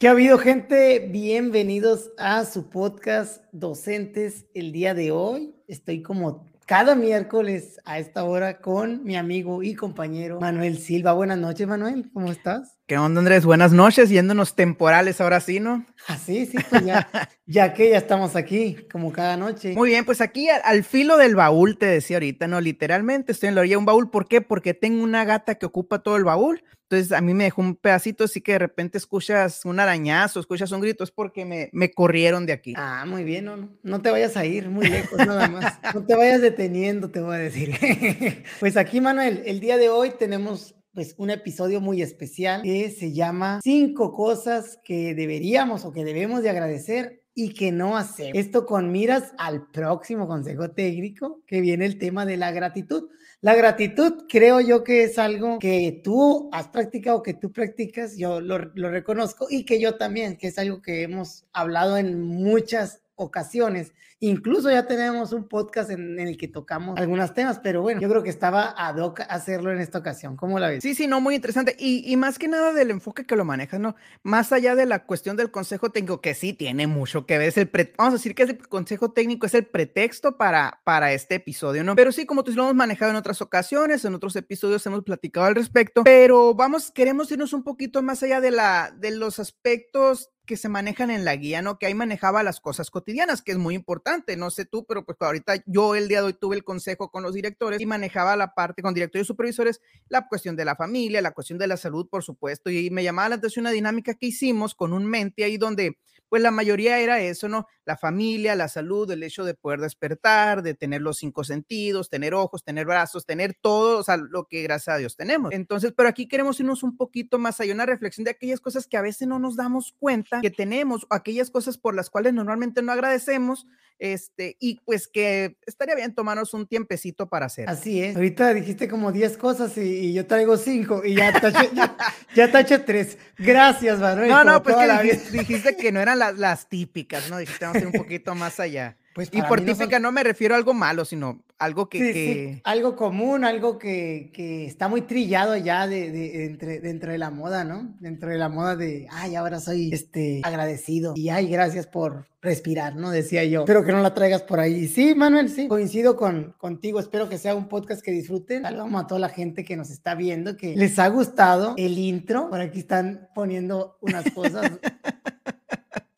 ¿Qué ha habido, gente? Bienvenidos a su podcast Docentes el día de hoy. Estoy como cada miércoles a esta hora con mi amigo y compañero Manuel Silva. Buenas noches, Manuel. ¿Cómo estás? ¿Qué onda, Andrés? Buenas noches, yéndonos temporales ahora sí, ¿no? Ah, sí, pues ya, ya que ya estamos aquí, como cada noche. Muy bien, pues aquí al, al, filo del baúl, te decía ahorita, ¿no? Literalmente estoy en la orilla de un baúl. ¿Por qué? Porque tengo una gata que ocupa todo el baúl. Entonces a mí me dejó un pedacito, así que de repente escuchas un arañazo, escuchas un grito, es porque me, me corrieron de aquí. Ah, muy bien, no, no te vayas a ir muy lejos nada más. No te vayas deteniendo, te voy a decir. pues aquí, Manuel, el día de hoy tenemos pues un episodio muy especial que se llama Cinco cosas que deberíamos o que debemos de agradecer y que no hacemos. Esto con miras al próximo consejo técnico que viene el tema de la gratitud. La gratitud creo yo que es algo que tú has practicado, que tú practicas, yo lo, lo reconozco y que yo también, que es algo que hemos hablado en muchas ocasiones. Incluso ya tenemos un podcast en, el que tocamos algunos temas, pero bueno, yo creo que estaba ad hoc hacerlo en esta ocasión. ¿Cómo la ves? Sí, sí, no, muy interesante. Y, más que nada del enfoque que lo manejas, ¿no? Más allá de la cuestión del consejo técnico, que sí tiene mucho que ver, es el vamos a decir que es el consejo técnico, es el pretexto para, para este episodio, ¿no? Pero sí, como tú lo hemos manejado en otras ocasiones, en otros episodios hemos platicado al respecto, pero vamos, queremos irnos un poquito más allá de, la, de los aspectos que se manejan en la guía, ¿no? Que ahí manejaba las cosas cotidianas, que es muy importante, no sé tú, pero pues ahorita yo el día de hoy tuve el consejo con los directores y manejaba la parte con directores y supervisores, la cuestión de la familia, la cuestión de la salud, por supuesto, y me llamaba la atención una dinámica que hicimos con un mente ahí donde pues la mayoría era eso, ¿no? La familia, la salud, el hecho de poder despertar, de tener los cinco sentidos, tener ojos, tener brazos, tener todo, o sea, lo que gracias a Dios tenemos. Entonces, pero aquí queremos irnos un poquito más allá, una reflexión de aquellas cosas que a veces no nos damos cuenta que tenemos, aquellas cosas por las cuales normalmente no agradecemos, este, y pues que estaría bien tomarnos un tiempecito para hacer. Así es. Ahorita dijiste como 10 cosas y, y, yo traigo 5 y ya taché, ya, ya taché 3. Gracias, Manuel. No, no, pues que dijiste, dijiste, que no eran las, las típicas, ¿no? Dijiste, vamos a ir un poquito más allá. Pues y por típica no, son... no, me refiero a algo malo, sino algo que... Sí, que... Sí. Algo común, algo que, que, está muy trillado ya de, de, entre, dentro de la moda, ¿no? Dentro de la moda de, ay, ahora soy este, agradecido y ay, gracias por respirar, ¿no? Decía yo. Espero que no la traigas por ahí. Sí, Manuel, sí, coincido con, contigo. Espero que sea un podcast que disfruten. Saludamos a toda la gente que nos está viendo, que les ha gustado el intro. Por aquí están poniendo unas cosas.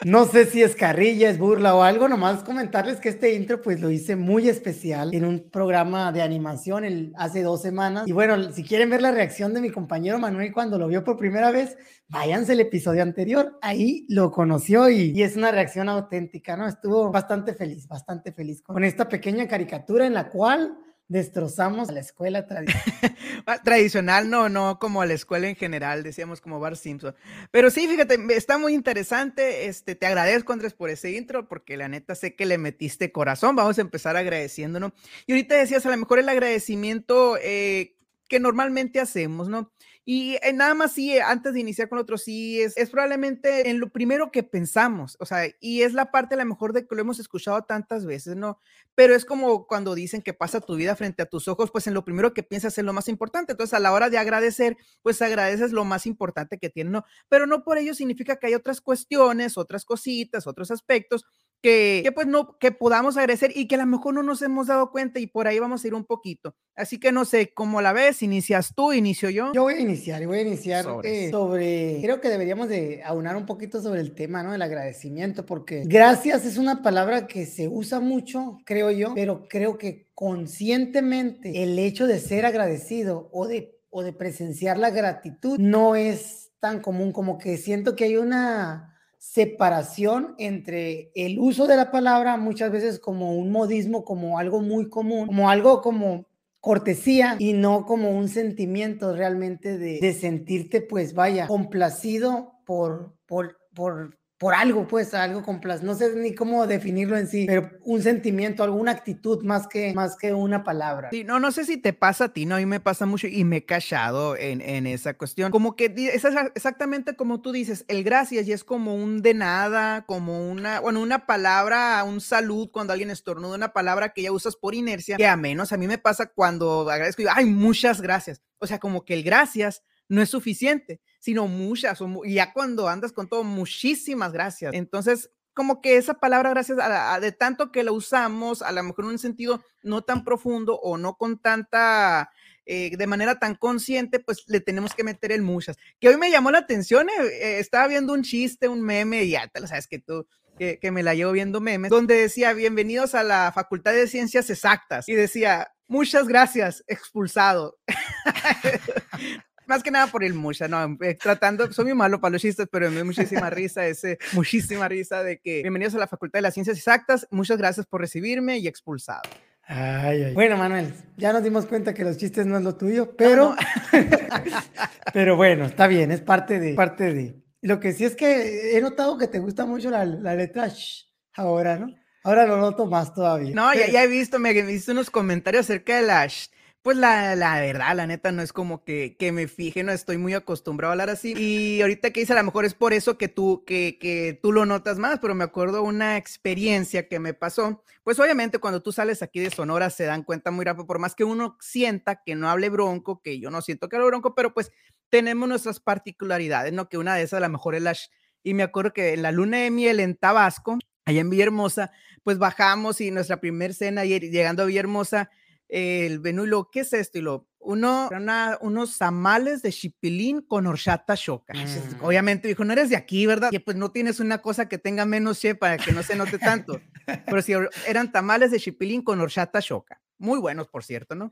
No sé si es carrilla, es burla o algo, nomás comentarles que este intro pues lo hice muy especial en un programa de animación hace dos semanas. Y bueno, si quieren ver la reacción de mi compañero Manuel cuando lo vio por primera vez, váyanse al episodio anterior, ahí lo conoció y, y es una reacción auténtica, ¿no? Estuvo bastante feliz, bastante feliz con esta pequeña caricatura en la cual destrozamos a la escuela tradicional. tradicional, no, no como a la escuela en general, decíamos como Bar Simpson. Pero sí, fíjate, está muy interesante. Este, te agradezco, Andrés, por ese intro, porque la neta sé que le metiste corazón. Vamos a empezar agradeciéndonos. Y ahorita decías, a lo mejor el agradecimiento eh, que normalmente hacemos, ¿no? Y eh, nada más sí, antes de iniciar con otro, sí, es, es probablemente en lo primero que pensamos, o sea, y es la parte a lo mejor de que lo hemos escuchado tantas veces, ¿no? Pero es como cuando dicen que pasa tu vida frente a tus ojos, pues en lo primero que piensas es lo más importante. Entonces, a la hora de agradecer, pues agradeces lo más importante que tiene, ¿no? Pero no por ello significa que hay otras cuestiones, otras cositas, otros aspectos que, que, pues no, que podamos agradecer y que a lo mejor no nos hemos dado cuenta y por ahí vamos a ir un poquito. Así que no sé, ¿cómo la ves? ¿Inicias tú? ¿Inicio yo? Yo voy a iniciar, voy a iniciar sobre, eh, sobre creo que deberíamos de aunar un poquito sobre el tema, ¿no? Del agradecimiento, porque gracias es una palabra que se usa mucho, creo yo, pero creo que conscientemente el hecho de ser agradecido o de, o de presenciar la gratitud no es tan común como que siento que hay una separación entre el uso de la palabra muchas veces como un modismo, como algo muy común, como algo como cortesía y no como un sentimiento realmente de, de sentirte pues vaya complacido por, por, por por algo, pues, algo con placer. No sé ni cómo definirlo en sí, pero un sentimiento, alguna actitud más que, más que una palabra. Sí, no, no sé si te pasa a ti, no, a mí me pasa mucho y me he callado en, en esa cuestión. Como que exactamente como tú dices, el gracias y es como un de nada, como una, bueno, una palabra, un salud cuando alguien estornuda, una palabra que ya usas por inercia, que a menos a mí me pasa cuando agradezco y digo, ay, muchas gracias. O sea, como que el gracias no es suficiente, sino muchas, ya cuando andas con todo, muchísimas gracias. Entonces, como que esa palabra, gracias de tanto que la usamos, a lo mejor en un sentido no tan profundo o no con tanta, eh, de manera tan consciente, pues le tenemos que meter el muchas. Que hoy me llamó la atención, eh, eh, estaba viendo un chiste, un meme, y ya te lo sabes que tú, que, que, me la llevo viendo memes, donde decía, bienvenidos a la Facultad de Ciencias Exactas, y decía, muchas gracias, expulsado. Más que nada por el mucha, no, eh, tratando, soy muy malo para los chistes, pero me da muchísima risa, ese, muchísima risa de que bienvenidos a la Facultad de las Ciencias Exactas, muchas gracias por recibirme y expulsado. Ay, ay. Bueno, Manuel, ya nos dimos cuenta que los chistes no es lo tuyo, pero, pero bueno, está bien, es parte de, parte de. Lo que sí es que he notado que te gusta mucho la, la letra sh ahora, ¿no? Ahora lo noto más todavía. No, ya, ya he visto, me he visto unos comentarios acerca de la sh pues la, la, verdad, la neta, no es como que, que, me fije, no estoy muy acostumbrado a hablar así. Y ahorita que dice, a lo mejor es por eso que tú, que, que tú lo notas más, pero me acuerdo una experiencia que me pasó. Pues obviamente cuando tú sales aquí de Sonora se dan cuenta muy rápido, por más que uno sienta que no hable bronco, que yo no siento que hable bronco, pero pues tenemos nuestras particularidades, ¿no? Que una de esas a lo mejor es la... Y me acuerdo que en la luna de miel en Tabasco, allá en Villahermosa, pues bajamos y nuestra primer cena, llegando a Villahermosa, el menú lo, ¿qué es esto? Y lo, uno, unos tamales de chipilín con horchata choca. Mm. Obviamente dijo, no eres de aquí, ¿verdad? Y pues no tienes una cosa que tenga menos che para que no se note tanto. Pero sí, eran tamales de chipilín con horchata choca. Muy buenos, por cierto, ¿no?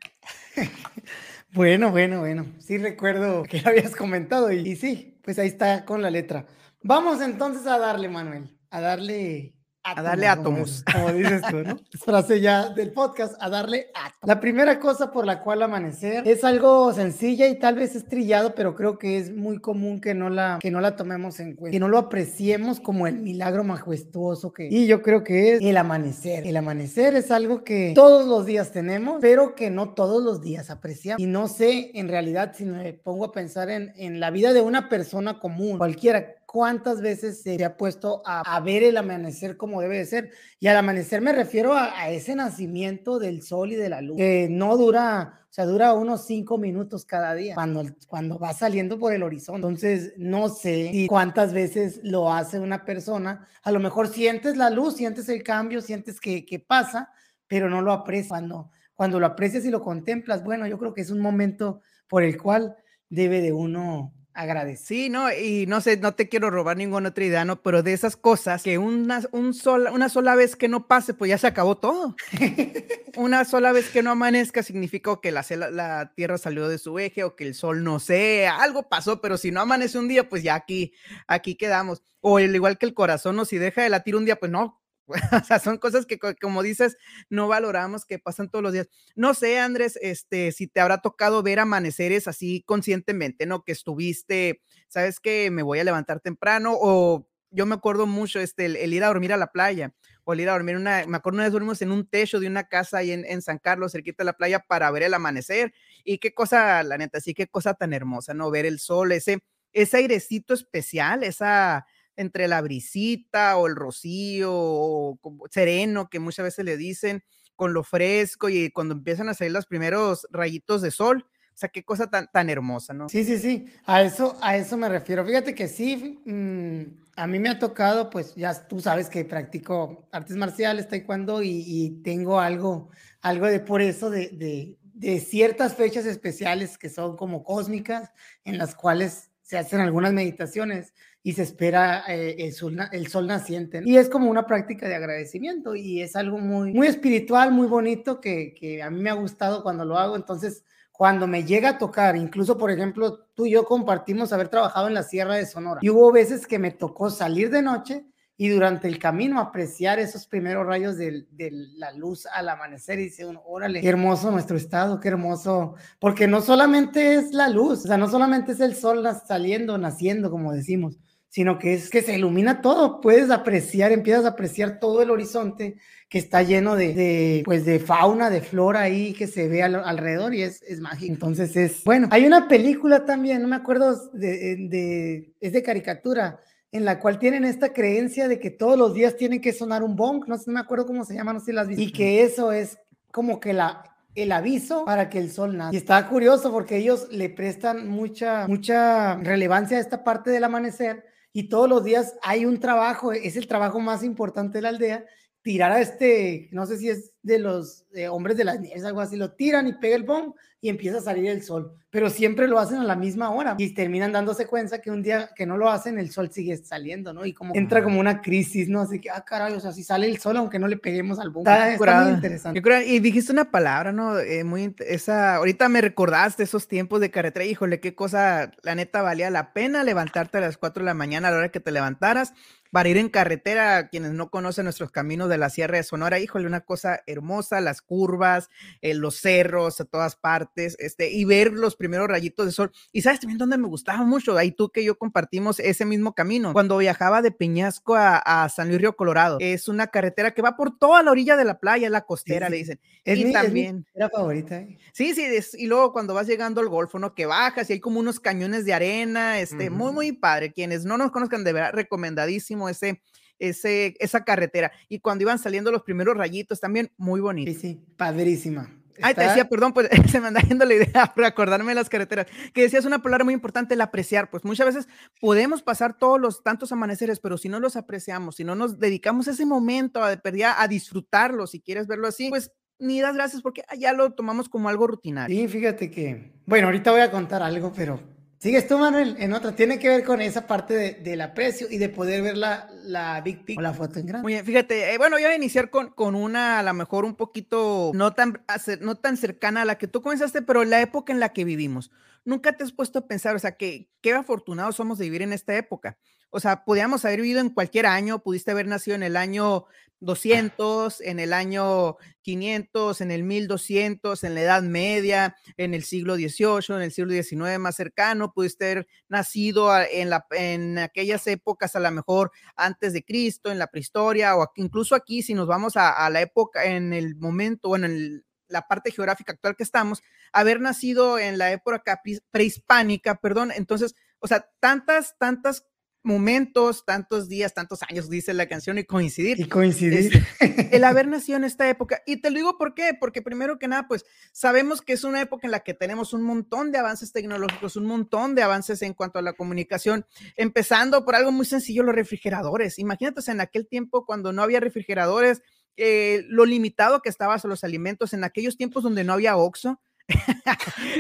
bueno, bueno, bueno. Sí recuerdo que lo habías comentado y, y sí, pues ahí está con la letra. Vamos entonces a darle, Manuel, a darle a darle átomos. Como, dices tú, ¿no? Es frase ya del podcast, a darle átomos. La primera cosa por la cual amanecer es algo sencilla y tal vez es trillado, pero creo que es muy común que no la, que no la tomemos en cuenta, que no lo apreciemos como el milagro majestuoso que... Y yo creo que es el amanecer. El amanecer es algo que todos los días tenemos, pero que no todos los días apreciamos. Y no sé, en realidad, si me pongo a pensar en, en la vida de una persona común, cualquiera cuántas veces se ha puesto a, ver el amanecer como debe de ser. Y al amanecer me refiero a, ese nacimiento del sol y de la luz, que no dura, o sea, dura unos cinco minutos cada día cuando, cuando va saliendo por el horizonte. Entonces, no sé cuántas veces lo hace una persona. A lo mejor sientes la luz, sientes el cambio, sientes que, que pasa, pero no lo aprecias. Cuando, cuando lo aprecias y lo contemplas, bueno, yo creo que es un momento por el cual debe de uno agradecer. Sí, no, y no sé, no te quiero robar ninguna otra idea, ¿no? Pero de esas cosas, que una, un sola, una sola vez que no pase, pues ya se acabó todo. una sola vez que no amanezca significa que la, la, Tierra salió de su eje o que el Sol no sé, algo pasó, pero si no amanece un día, pues ya aquí, aquí quedamos. O el, igual que el corazón, ¿no? Si deja de latir un día, pues no, son cosas que, como dices, no valoramos, que pasan todos los días. No sé, Andrés, este, si te habrá tocado ver amaneceres así conscientemente, ¿no? Que estuviste, sabes que me voy a levantar temprano o yo me acuerdo mucho, este, el, ir a dormir a la playa o el ir a dormir una, me acuerdo una vez dormimos en un techo de una casa ahí en, en San Carlos, cerquita de la playa, para ver el amanecer. Y qué cosa, la neta, sí, qué cosa tan hermosa, ¿no? Ver el sol, ese, ese airecito especial, esa, entre la brisita o el rocío o sereno que muchas veces le dicen con lo fresco y cuando empiezan a salir los primeros rayitos de sol. O sea, qué cosa tan, tan hermosa, ¿no? Sí, sí, sí. A eso, a eso me refiero. Fíjate que sí, mm, a mí me ha tocado, pues ya tú sabes que practico artes marciales, taekwondo y, y tengo algo, algo de por eso de, de, de ciertas fechas especiales que son como cósmicas, en las cuales se hacen algunas meditaciones y se espera eh, el, sol, el, sol, naciente. Y es como una práctica de agradecimiento y es algo muy, muy espiritual, muy bonito que, que, a mí me ha gustado cuando lo hago. Entonces, cuando me llega a tocar, incluso por ejemplo, tú y yo compartimos haber trabajado en la Sierra de Sonora y hubo veces que me tocó salir de noche y durante el camino apreciar esos primeros rayos de, de, la luz al amanecer y dice uno, órale, qué hermoso nuestro estado, qué hermoso, porque no solamente es la luz, o sea, no solamente es el sol saliendo, naciendo, como decimos, sino que es que se ilumina todo, puedes apreciar, empiezas a apreciar todo el horizonte que está lleno de, pues de fauna, de flora ahí que se ve alrededor y es, es mágico. Entonces es, bueno, hay una película también, no me acuerdo, de, de, es de caricatura, en la cual tienen esta creencia de que todos los días tiene que sonar un bong, no sé, no me acuerdo cómo se llama, no sé si las visto, y que eso es como que la, el aviso para que el sol nace. Y está curioso porque ellos le prestan mucha, mucha relevancia a esta parte del amanecer y todos los días hay un trabajo, es el trabajo más importante de la aldea, tirar a este, no sé si es de los eh, hombres de las nieves, algo así, lo tiran y pega el bomb y empieza a salir el sol, pero siempre lo hacen a la misma hora y terminan dándose cuenta que un día que no lo hacen, el sol sigue saliendo, ¿no? Y como entra como una crisis, ¿no? Así que, ah, caray, o sea, si sale el sol, aunque no le peguemos al bomb. Está, muy interesante. y dijiste una palabra, ¿no? Eh, muy, esa, ahorita me recordaste esos tiempos de carretera, híjole, qué cosa, la neta, valía la pena levantarte a las 4 de la mañana a la hora que te levantaras para ir en carretera, quienes no conocen nuestros caminos de la Sierra de Sonora, híjole, una cosa hermosa, las curvas, eh, los cerros a todas partes, este, y ver los primeros rayitos de sol. Y sabes también dónde me gustaba mucho, ahí tú que yo compartimos ese mismo camino, cuando viajaba de Peñasco a, San Luis Río Colorado. Es una carretera que va por toda la orilla de la playa, la costera, le dicen. Es y también. era favorita. ¿eh? Sí, sí, y luego cuando vas llegando al Golfo, ¿no? Que bajas y hay como unos cañones de arena, este, muy, muy padre. Quienes no nos conozcan, de verdad, recomendadísimo ese, ese, esa carretera. Y cuando iban saliendo los primeros rayitos, también muy bonito. Sí, sí, padrísima. Ay, te decía, perdón, pues se me anda yendo la idea para acordarme de las carreteras, que decías una palabra muy importante, el apreciar, pues muchas veces podemos pasar todos los tantos amaneceres, pero si no los apreciamos, si no nos dedicamos ese momento a, a disfrutarlo, si quieres verlo así, pues ni das gracias porque ya lo tomamos como algo rutinario. Sí, fíjate que, bueno, ahorita voy a contar algo, pero Sigues tú, Manuel, en otra. Tiene que ver con esa parte de, del aprecio y de poder ver la, la Big Pic o la foto en grande. Muy bien, fíjate, eh, bueno, yo voy a iniciar con, con una, a lo mejor un poquito no tan, no tan cercana a la que tú comenzaste, pero la época en la que vivimos. Nunca te has puesto a pensar, o sea, que qué afortunados somos de vivir en esta época. O sea, podíamos haber vivido en cualquier año, pudiste haber nacido en el año 200, en el año 500, en el 1200, en la Edad Media, en el siglo XVIII, en el siglo XIX más cercano, pudiste haber nacido en, la, en aquellas épocas a lo mejor antes de Cristo, en la prehistoria, o incluso aquí, si nos vamos a, la época, en el momento, bueno, en la parte geográfica actual que estamos, haber nacido en la época prehispánica, perdón, entonces, o sea, tantas, tantas momentos, tantos días, tantos años, dice la canción, y coincidir. Y coincidir. el haber nacido en esta época. Y te lo digo por qué, porque primero que nada, pues sabemos que es una época en la que tenemos un montón de avances tecnológicos, un montón de avances en cuanto a la comunicación, empezando por algo muy sencillo, los refrigeradores. Imagínate en aquel tiempo cuando no había refrigeradores, eh, lo limitado que estabas a los alimentos, en aquellos tiempos donde no había OXO,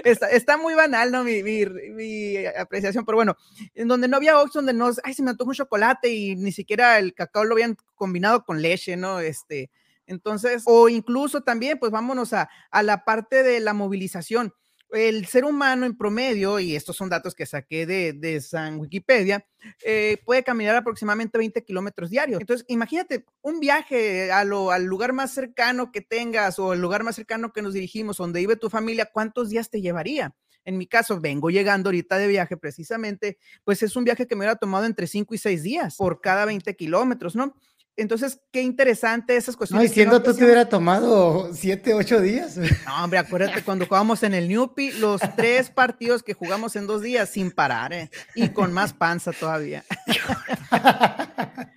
está, muy banal, ¿no? Mi, mi, apreciación, pero bueno, en donde no había Ox, donde no, ay, se me antoja un chocolate y ni siquiera el cacao lo habían combinado con leche, ¿no? Este, entonces, o incluso también, pues vámonos a, a la parte de la movilización el ser humano en promedio, y estos son datos que saqué de, de San Wikipedia, eh, puede caminar aproximadamente 20 kilómetros diarios. Entonces, imagínate un viaje a lo, al lugar más cercano que tengas o el lugar más cercano que nos dirigimos, donde vive tu familia, ¿cuántos días te llevaría? En mi caso, vengo llegando ahorita de viaje precisamente, pues es un viaje que me hubiera tomado entre 5 y 6 días por cada 20 kilómetros, ¿no? Entonces, qué interesante esas cuestiones. No, diciendo tú te hubiera tomado siete, ocho días. No, hombre, acuérdate cuando jugábamos en el Newpi, los tres partidos que jugamos en dos días sin parar, ¿eh? Y con más panza todavía.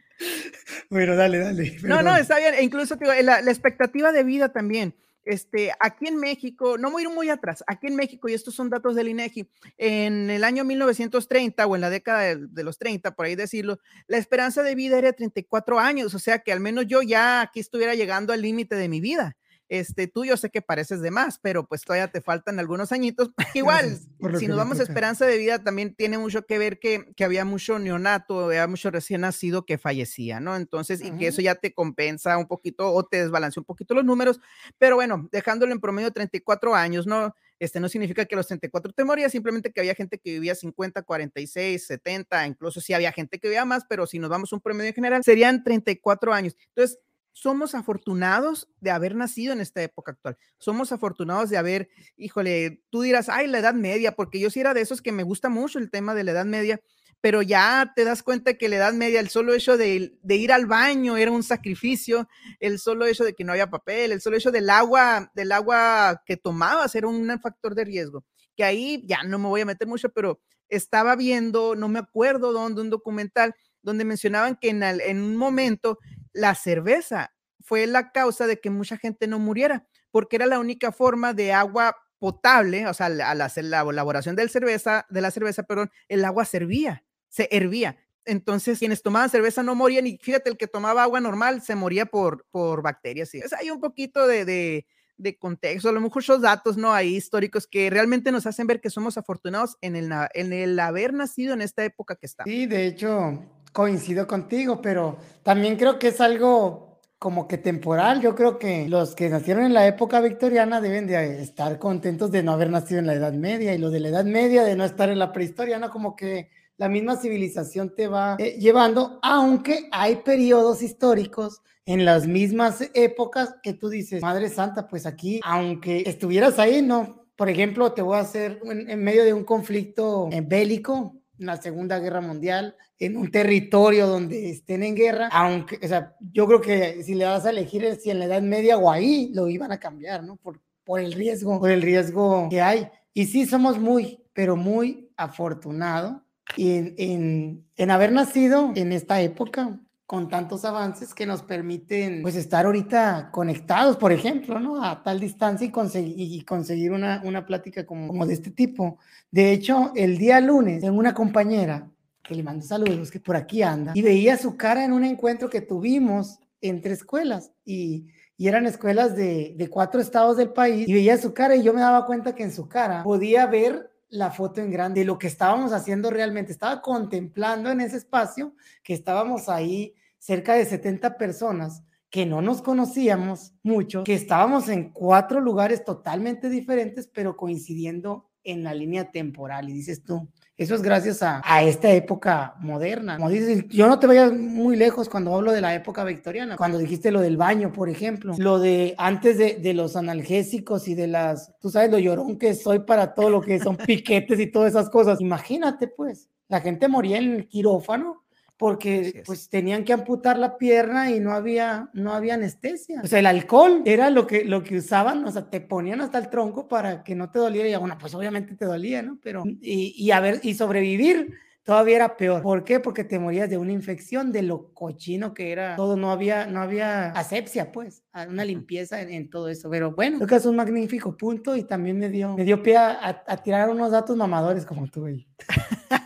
bueno, dale, dale. No, no, está bien. E incluso la, la expectativa de vida también. Este, aquí en México, no voy a ir muy atrás, aquí en México, y estos son datos del INEGI, en el año 1930 o en la década de, los 30, por ahí decirlo, la esperanza de vida era 34 años, o sea que al menos yo ya aquí estuviera llegando al límite de mi vida. Este, tú yo sé que pareces de más, pero pues todavía te faltan algunos añitos. Igual, si nos vamos a esperanza de vida, también tiene mucho que ver que, que había mucho neonato, había mucho recién nacido que fallecía, ¿no? Entonces, y que eso ya te compensa un poquito o te desbalancea un poquito los números, pero bueno, dejándolo en promedio 34 años, ¿no? Este no significa que los 34 te morías, simplemente que había gente que vivía 50, 46, 70, incluso si había gente que vivía más, pero si nos vamos a un promedio en general, serían 34 años. Entonces, somos afortunados de haber nacido en esta época actual. Somos afortunados de haber, híjole, tú dirás, ay, la edad media, porque yo sí era de esos que me gusta mucho el tema de la edad media, pero ya te das cuenta que la edad media, el solo hecho de, ir al baño era un sacrificio, el solo hecho de que no había papel, el solo hecho del agua, del agua que tomabas era un factor de riesgo. Que ahí ya no me voy a meter mucho, pero estaba viendo, no me acuerdo dónde, un documental donde mencionaban que en un momento la cerveza fue la causa de que mucha gente no muriera, porque era la única forma de agua potable, o sea, al hacer la elaboración del cerveza, de la cerveza, perdón, el agua servía, se hervía. Entonces, quienes tomaban cerveza no morían y fíjate, el que tomaba agua normal se moría por, por bacterias. Es, hay un poquito de, de, de, contexto, a lo mejor esos datos no hay históricos que realmente nos hacen ver que somos afortunados en el, en el haber nacido en esta época que está. Sí, de hecho, coincido contigo, pero también creo que es algo como que temporal. Yo creo que los que nacieron en la época victoriana deben de estar contentos de no haber nacido en la Edad Media y lo de la Edad Media de no estar en la prehistoria. Como que la misma civilización te va eh, llevando, aunque hay periodos históricos en las mismas épocas que tú dices, Madre Santa, pues aquí, aunque estuvieras ahí, no. Por ejemplo, te voy a hacer en, medio de un conflicto eh, bélico, en la Segunda Guerra Mundial, en un territorio donde estén en guerra, aunque, o sea, yo creo que si le vas a elegir si en la Edad Media o ahí, lo iban a cambiar, ¿no? Por, por el riesgo, por el riesgo que hay. Y sí, somos muy, pero muy afortunados en, en, haber nacido en esta época con tantos avances que nos permiten pues estar ahorita conectados, por ejemplo, ¿no? A tal distancia y, conseguir, y conseguir una, una plática como, como de este tipo. De hecho, el día lunes tengo una compañera que le mando saludos, que por aquí anda, y veía su cara en un encuentro que tuvimos entre escuelas y, y eran escuelas de, de cuatro estados del país, y veía su cara y yo me daba cuenta que en su cara podía ver la foto en grande de lo que estábamos haciendo realmente. Estaba contemplando en ese espacio que estábamos ahí cerca de 70 personas que no nos conocíamos mucho, que estábamos en cuatro lugares totalmente diferentes, pero coincidiendo en la línea temporal. Y dices tú, eso es gracias a, esta época moderna. Como dices, yo no te vayas muy lejos cuando hablo de la época victoriana, cuando dijiste lo del baño, por ejemplo, lo de antes de, de los analgésicos y de las, tú sabes lo llorón que soy para todo lo que son piquetes y todas esas cosas. Imagínate, pues, la gente moría en el quirófano porque pues tenían que amputar la pierna y no había, no había anestesia. O sea, el alcohol era lo que, lo que usaban, o sea, te ponían hasta el tronco para que no te doliera y bueno, pues obviamente te dolía, ¿no? Pero, y, y a ver, y sobrevivir todavía era peor. ¿Por qué? Porque te morías de una infección, de lo cochino que era todo, no había, no había asepsia, pues, una limpieza en, todo eso. Pero bueno, creo que es un magnífico punto y también me dio, me dio pie a, a tirar unos datos mamadores como tú, güey.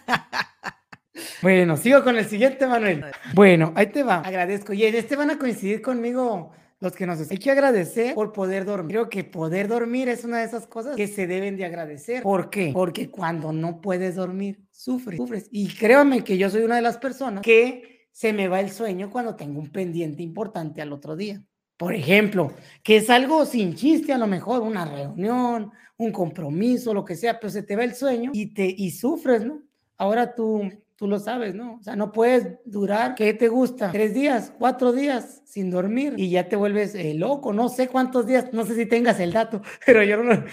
Bueno, sigo con el siguiente, Manuel. Bueno, ahí te va. Agradezco. Y en este van a coincidir conmigo los que nos hay que agradecer por poder dormir. Creo que poder dormir es una de esas cosas que se deben de agradecer. ¿Por qué? Porque cuando no puedes dormir, sufres, sufres. Y créanme que yo soy una de las personas que se me va el sueño cuando tengo un pendiente importante al otro día. Por ejemplo, que es algo sin chiste, a lo mejor una reunión, un compromiso, lo que sea, pero se te va el sueño y te y sufres, ¿no? Ahora tú tú lo sabes, ¿no? O sea, no puedes durar, ¿qué te gusta? Tres días, cuatro días sin dormir y ya te vuelves eh, loco, no sé cuántos días, no sé si tengas el dato, pero yo no,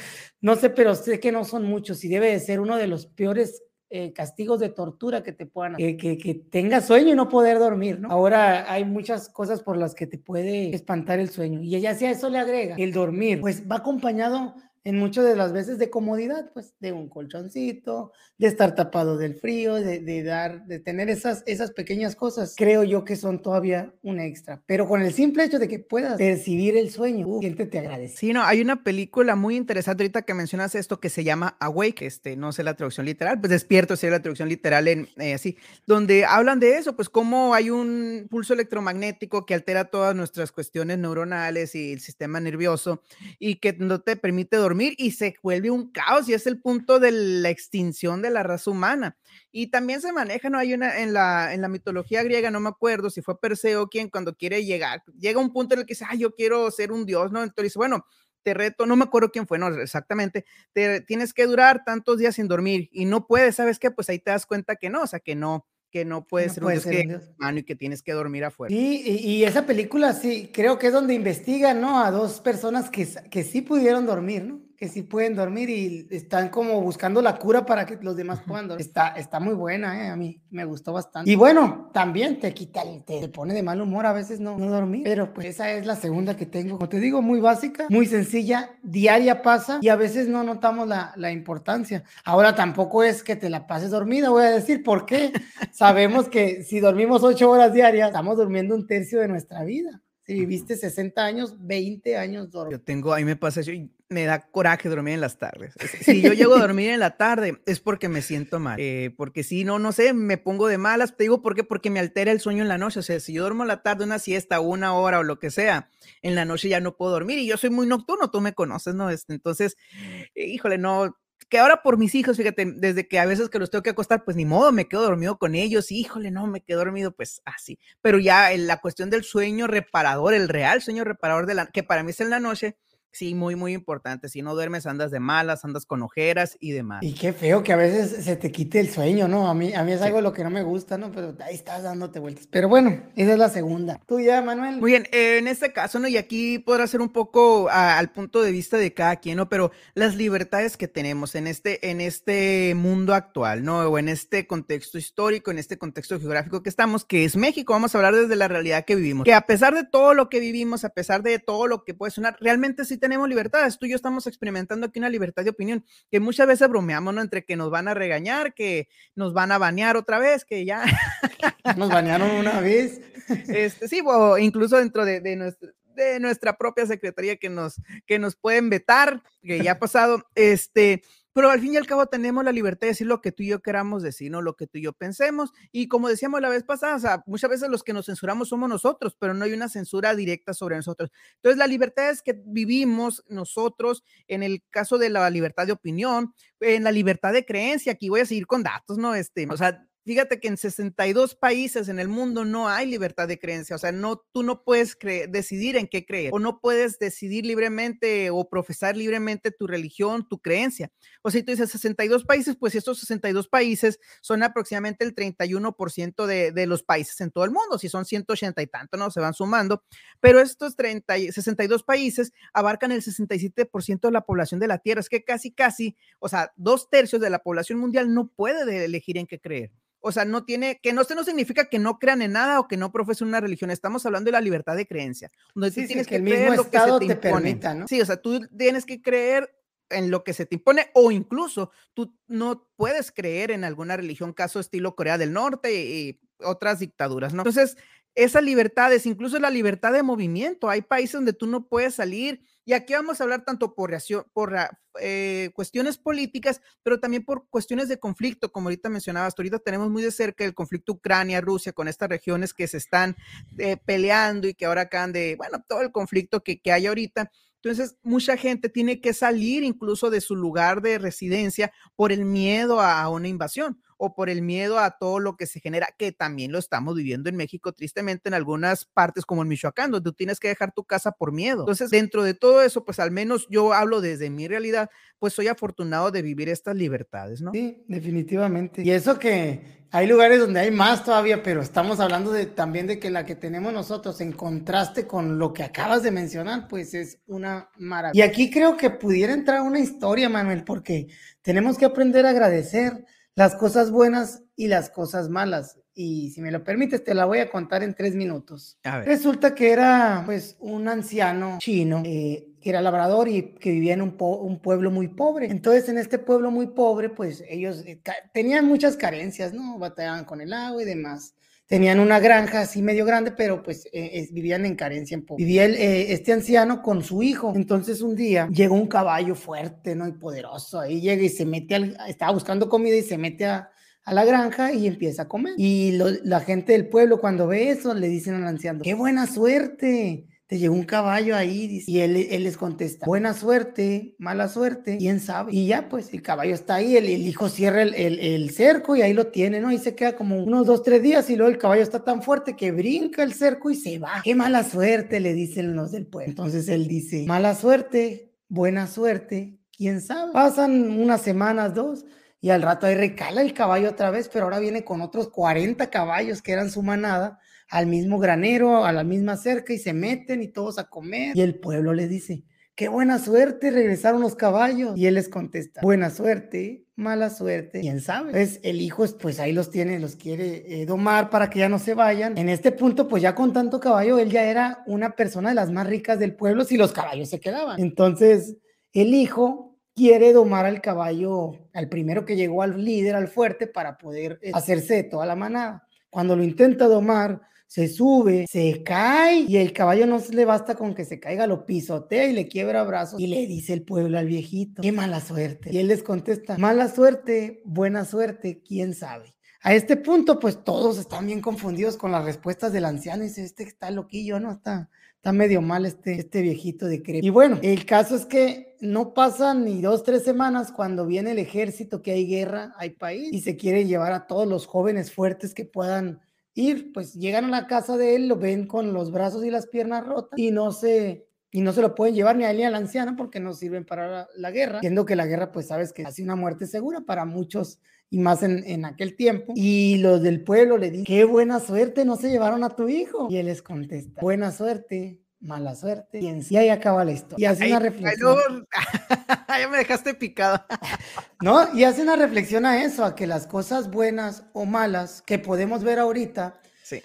no sé, pero sé que no son muchos y debe de ser uno de los peores eh, castigos de tortura que te puedan que, que, que tengas sueño y no poder dormir, ¿no? Ahora hay muchas cosas por las que te puede espantar el sueño y ya si a eso le agrega el dormir, pues va acompañado en muchas de las veces de comodidad, pues de un colchoncito, de estar tapado del frío, de, dar, de tener esas, esas pequeñas cosas, creo yo que son todavía un extra. Pero con el simple hecho de que puedas percibir el sueño, uh, gente te agradece. Sí, no, hay una película muy interesante ahorita que mencionas esto que se llama Awake, este, no sé la traducción literal, pues despierto sería la traducción literal en eh, así, donde hablan de eso, pues cómo hay un pulso electromagnético que altera todas nuestras cuestiones neuronales y el sistema nervioso y que no te permite dormir y se vuelve un caos y es el punto de la extinción de la raza humana. Y también se maneja, ¿no? Hay una en la, en la mitología griega, no me acuerdo si fue Perseo quien cuando quiere llegar, llega un punto en el que dice, ay, yo quiero ser un dios, ¿no? Entonces dice, bueno, te reto, no me acuerdo quién fue, no, exactamente, te, tienes que durar tantos días sin dormir y no puedes, ¿sabes qué? Pues ahí te das cuenta que no, o sea, que no, que no puede ser un dios, y que tienes que dormir afuera. Sí, y, esa película sí, creo que es donde investigan, ¿no? A dos personas que, que sí pudieron dormir, ¿no? Que sí pueden dormir y están como buscando la cura para que los demás puedan dormir. Está, está muy buena, ¿eh? a mí me gustó bastante. Y bueno, también te quita, te, pone de mal humor a veces no, no dormir, pero pues esa es la segunda que tengo. Como te digo, muy básica, muy sencilla, diaria pasa y a veces no notamos la, la importancia. Ahora tampoco es que te la pases dormida, voy a decir, ¿por qué? Sabemos que si dormimos ocho horas diarias, estamos durmiendo un tercio de nuestra vida Si viviste 60 años, 20 años dormido. Yo tengo, ahí me pasa eso y me da coraje dormir en las tardes. Si yo llego a dormir en la tarde es porque me siento mal. Eh, porque si no, no sé, me pongo de malas. Te digo por qué, porque me altera el sueño en la noche. O sea, si yo duermo la tarde una siesta, una hora o lo que sea, en la noche ya no puedo dormir. Y yo soy muy nocturno, tú me conoces, ¿no? Este, entonces, híjole, no, que ahora por mis hijos, fíjate, desde que a veces que los tengo que acostar, pues ni modo, me quedo dormido con ellos, híjole, no, me quedo dormido, pues así. Pero ya en la cuestión del sueño reparador, el real sueño reparador de la, que para mí es en la noche, Sí, muy, muy importante. Si no duermes, andas de malas, andas con ojeras y demás. Y qué feo que a veces se te quite el sueño, ¿no? A mí, a mí es algo lo que no me gusta, ¿no? Pero ahí estás dándote vueltas. Pero bueno, esa es la segunda. ¿Tú ya, Manuel? Muy bien, eh, en este caso, ¿no? Y aquí podrá ser un poco al punto de vista de cada quien, ¿no? Pero las libertades que tenemos en este, en este mundo actual, ¿no? O en este contexto histórico, en este contexto geográfico que estamos, que es México, vamos a hablar desde la realidad que vivimos. Que a pesar de todo lo que vivimos, a pesar de todo lo que puede sonar, realmente sí tenemos libertades. Tú y yo estamos experimentando aquí una libertad de opinión, que muchas veces bromeamos, ¿no? Entre que nos van a regañar, que nos van a banear otra vez, que ya. Nos banearon una vez. Este, sí, o incluso dentro de, de, nuestra, de nuestra propia secretaría que nos, que nos pueden vetar, que ya ha pasado. Este, pero al fin y al cabo tenemos la libertad de decir lo que tú y yo queramos decir, no lo que tú y yo pensemos. Y como decíamos la vez pasada, muchas veces los que nos censuramos somos nosotros, pero no hay una censura directa sobre nosotros. Entonces, la libertad es que vivimos nosotros, en el caso de la libertad de opinión, en la libertad de creencia, aquí voy a seguir con datos, ¿no? Este, o sea, Fíjate que en 62 países en el mundo no hay libertad de creencia, o sea, no, tú no puedes decidir en qué creer o no puedes decidir libremente o profesar libremente tu religión, tu creencia. O sea, tú dices 62 países, pues estos 62 países son aproximadamente el 31% de, de los países en todo el mundo, si son 180 y tanto, ¿no? Se van sumando, pero estos 30, 62 países abarcan el 67% de la población de la Tierra, es que casi, casi, o sea, dos tercios de la población mundial no puede elegir en qué creer. O sea, no tiene, que no, esto no significa que no crean en nada o que no profesen una religión. Estamos hablando de la libertad de creencia. Donde sí, tienes que, el mismo estado te, permita, ¿no? Sí, o sea, tú tienes que creer en lo que se te impone o incluso tú no puedes creer en alguna religión, caso estilo Corea del Norte y otras dictaduras, ¿no? Entonces, esas libertades, incluso la libertad de movimiento. Hay países donde tú no puedes salir. Y aquí vamos a hablar tanto por, por eh, cuestiones políticas, pero también por cuestiones de conflicto, como ahorita mencionabas. Ahorita tenemos muy de cerca el conflicto Ucrania-Rusia con estas regiones que se están eh, peleando y que ahora acaban de, bueno, todo el conflicto que, que hay ahorita. Entonces, mucha gente tiene que salir incluso de su lugar de residencia por el miedo a una invasión o por el miedo a todo lo que se genera, que también lo estamos viviendo en México, tristemente en algunas partes como en Michoacán, donde tú tienes que dejar tu casa por miedo. Entonces, dentro de todo eso, pues al menos yo hablo desde mi realidad, pues soy afortunado de vivir estas libertades, ¿no? Sí, definitivamente. Y eso que hay lugares donde hay más todavía, pero estamos hablando también de que la que tenemos nosotros en contraste con lo que acabas de mencionar, pues es una maravilla. Y aquí creo que pudiera entrar una historia, Manuel, porque tenemos que aprender a agradecer las cosas buenas y las cosas malas. Y si me lo permites, te la voy a contar en tres minutos. Resulta que era pues un anciano chino eh, que era labrador y que vivía en un, un, pueblo muy pobre. Entonces, en este pueblo muy pobre, pues ellos eh, tenían muchas carencias, ¿no? Batallaban con el agua y demás tenían una granja así medio grande, pero pues eh, vivían en carencia en poco. Vivía eh, este anciano con su hijo. Entonces un día llegó un caballo fuerte, ¿no? Y poderoso. Ahí llega y se mete al, estaba buscando comida y se mete a, la granja y empieza a comer. Y la gente del pueblo cuando ve eso le dicen al anciano, qué buena suerte te llegó un caballo ahí y él, él, les contesta, buena suerte, mala suerte, quién sabe. Y ya pues el caballo está ahí, el, hijo cierra el, el, cerco y ahí lo tiene, ¿no? Y se queda como unos dos, tres días y luego el caballo está tan fuerte que brinca el cerco y se va. Qué mala suerte, le dicen los del pueblo. Entonces él dice, mala suerte, buena suerte, quién sabe. Pasan unas semanas, dos. Y al rato ahí recala el caballo otra vez, pero ahora viene con otros 40 caballos que eran su manada al mismo granero, a la misma cerca y se meten y todos a comer. Y el pueblo le dice, qué buena suerte, regresaron los caballos. Y él les contesta, buena suerte, mala suerte, quién sabe. Es el hijo, pues ahí los tiene, los quiere eh, domar para que ya no se vayan. En este punto, pues ya con tanto caballo, él ya era una persona de las más ricas del pueblo si los caballos se quedaban. Entonces, el hijo quiere domar al caballo, al primero que llegó al líder, al fuerte, para poder eh, hacerse de toda la manada. Cuando lo intenta domar, se sube, se cae y el caballo no le basta con que se caiga, lo pisotea y le quiebra brazos y le dice el pueblo al viejito, qué mala suerte. Y él les contesta, mala suerte, buena suerte, quién sabe. A este punto, pues todos están bien confundidos con las respuestas del anciano y dice, este está loquillo, ¿no? Está, está medio mal este, este viejito de crepe. Y bueno, el caso es que no pasan ni dos, tres semanas cuando viene el ejército, que hay guerra, hay país, y se quiere llevar a todos los jóvenes fuertes que puedan ir, pues llegan a la casa de él, lo ven con los brazos y las piernas rotas y no se, y no se lo pueden llevar ni a él ni al anciano porque no sirven para la, la guerra, siendo que la guerra, pues sabes que es una muerte segura para muchos y más en, en, aquel tiempo. Y los del pueblo le dicen, qué buena suerte, no se llevaron a tu hijo. Y él les contesta, buena suerte, mala suerte. Y en sí ahí acaba la historia. Y hace una reflexión. ya me dejaste picado. ¿No? Y hace una reflexión a eso, a que las cosas buenas o malas que podemos ver ahorita, sí.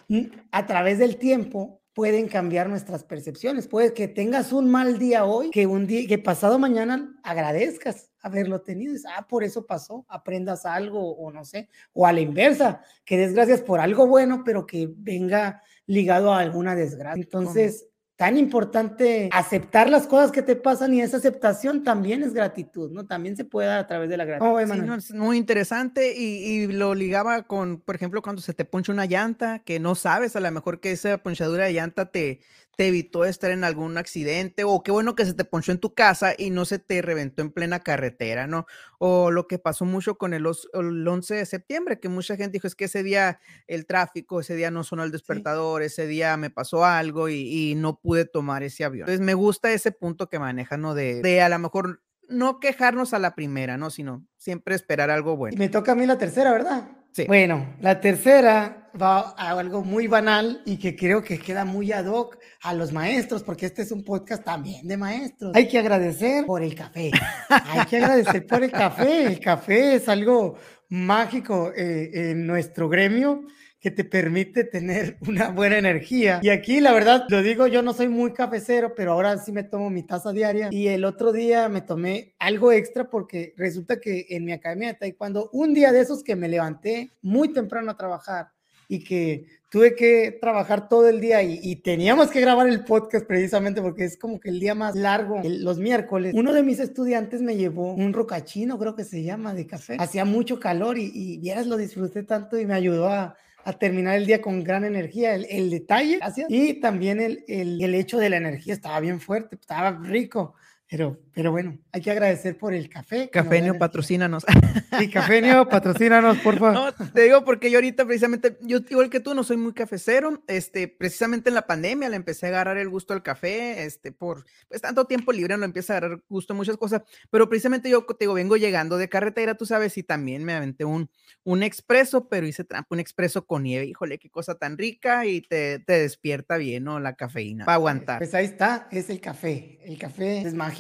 a través del tiempo, pueden cambiar nuestras percepciones. Puede que tengas un mal día hoy, que un día, que pasado mañana agradezcas haberlo tenido. ah, por eso pasó, aprendas algo o no sé, o a la inversa, que des gracias por algo bueno, pero que venga ligado a alguna desgracia. Entonces, tan importante aceptar las cosas que te pasan y esa aceptación también es gratitud, ¿no? También se puede dar a través de la gratitud. Oh, sí, no, es muy interesante y, y, lo ligaba con, por ejemplo, cuando se te poncha una llanta, que no sabes a lo mejor que esa ponchadura de llanta te, te evitó estar en algún accidente, o qué bueno que se te ponchó en tu casa y no se te reventó en plena carretera, ¿no? O lo que pasó mucho con el, el 11 de septiembre, que mucha gente dijo, es que ese día el tráfico, ese día no sonó el despertador, sí. ese día me pasó algo y, y, no pude tomar ese avión. Entonces me gusta ese punto que maneja, ¿no? De, de a lo mejor no quejarnos a la primera, ¿no? Sino siempre esperar algo bueno. Y me toca a mí la tercera, ¿verdad? Sí. Bueno, la tercera va a algo muy banal y que creo que queda muy ad hoc a los maestros, porque este es un podcast también de maestros. Hay que agradecer por el café. Hay que agradecer por el café. El café es algo mágico eh, en nuestro gremio que te permite tener una buena energía. Y aquí, la verdad, lo digo, yo no soy muy cafecero, pero ahora sí me tomo mi taza diaria. Y el otro día me tomé algo extra porque resulta que en mi academia de taekwondo, un día de esos que me levanté muy temprano a trabajar y que tuve que trabajar todo el día y, y, teníamos que grabar el podcast precisamente porque es como que el día más largo, el, los miércoles. Uno de mis estudiantes me llevó un rocachino, creo que se llama, de café. Hacía mucho calor y, y vieras, lo disfruté tanto y me ayudó a, a terminar el día con gran energía. El, el detalle. Y también el, el, el, hecho de la energía estaba bien fuerte, estaba rico. Pero, pero bueno, hay que agradecer por el café. Cafenio, patrocínanos. Sí, Cafenio, patrocínanos, por favor. No, te digo porque yo ahorita precisamente, yo igual que tú, no soy muy cafecero. Este, precisamente en la pandemia le empecé a agarrar el gusto al café, este, por pues tanto tiempo libre no empieza a agarrar gusto a muchas cosas. Pero precisamente yo te digo, vengo llegando de carretera, tú sabes, y también me aventé un, un expreso, pero hice trampa, un expreso con nieve. Híjole, qué cosa tan rica y te, te despierta bien, ¿no? La cafeína, para aguantar. Pues ahí está, es el café. El café es mágico.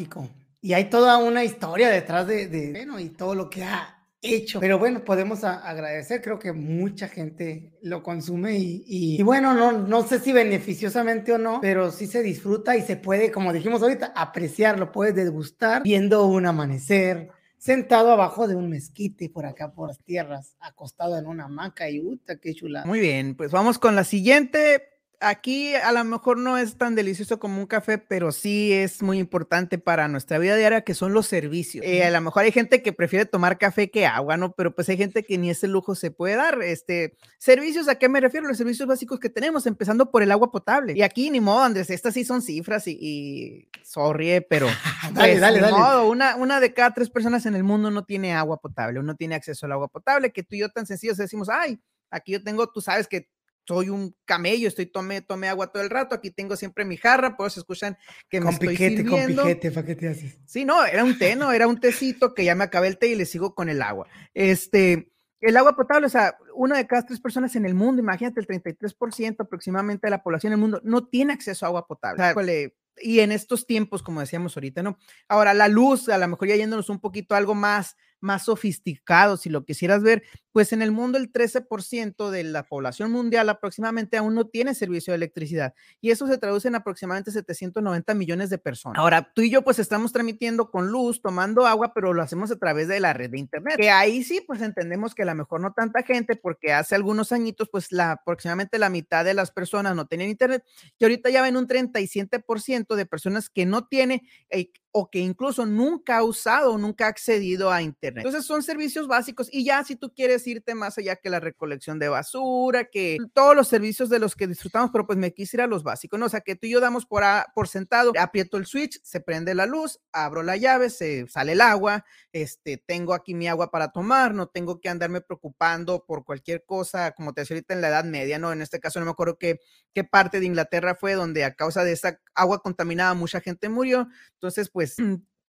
Y hay toda una historia detrás de, de bueno, y todo lo que ha hecho. Pero bueno, podemos agradecer, creo que mucha gente lo consume y, y, y, bueno, no, no sé si beneficiosamente o no, pero sí se disfruta y se puede, como dijimos ahorita, apreciarlo, puedes degustar viendo un amanecer, sentado abajo de un mezquite por acá por las tierras, acostado en una hamaca y uta, qué chula. Muy bien, pues vamos con la siguiente aquí a lo mejor no es tan delicioso como un café, pero sí es muy importante para nuestra vida diaria, que son los servicios. Eh, a lo mejor hay gente que prefiere tomar café que agua, ¿no? Pero pues hay gente que ni ese lujo se puede dar. Este, servicios, ¿a qué me refiero? Los servicios básicos que tenemos, empezando por el agua potable. Y aquí, ni modo, Andrés, estas sí son cifras y, y sorry, pero dale, pues, dale, dale. Modo, una, una de cada tres personas en el mundo no tiene agua potable, no tiene acceso al agua potable, que tú y yo tan sencillos decimos, ay, aquí yo tengo, tú sabes que soy un camello, estoy tomé, tomé agua todo el rato, aquí tengo siempre mi jarra, pues escuchan que con me estoy piquete, sirviendo. Con piquete, ¿para qué te haces? Sí, no, era un té, no, era un tecito que ya me acabé el té y le sigo con el agua. Este, el agua potable, o sea, una de cada tres personas en el mundo, imagínate, el 33% aproximadamente de la población del mundo no tiene acceso a agua potable. O sea, y en estos tiempos, como decíamos ahorita, ¿no? Ahora, la luz, a lo mejor ya yéndonos un poquito algo más más sofisticados, si lo quisieras ver, pues en el mundo el 13% de la población mundial aproximadamente aún no tiene servicio de electricidad y eso se traduce en aproximadamente 790 millones de personas. Ahora, tú y yo pues estamos transmitiendo con luz, tomando agua, pero lo hacemos a través de la red de internet, que ahí sí pues entendemos que a lo mejor no tanta gente porque hace algunos añitos pues la, aproximadamente la mitad de las personas no tenían internet y ahorita ya ven un 37% de personas que no tiene eh, o que incluso nunca ha usado o nunca ha accedido a internet. Entonces son servicios básicos y ya si tú quieres irte más allá que la recolección de basura, que todos los servicios de los que disfrutamos, pero pues me quisiera los básicos, ¿no? O sea, que tú y yo damos por, por sentado, aprieto el switch, se prende la luz, abro la llave, se sale el agua, este, tengo aquí mi agua para tomar, no tengo que andarme preocupando por cualquier cosa, como te decía ahorita en la Edad Media, ¿no? En este caso no me acuerdo qué, qué parte de Inglaterra fue donde a causa de esa agua contaminada mucha gente murió, entonces pues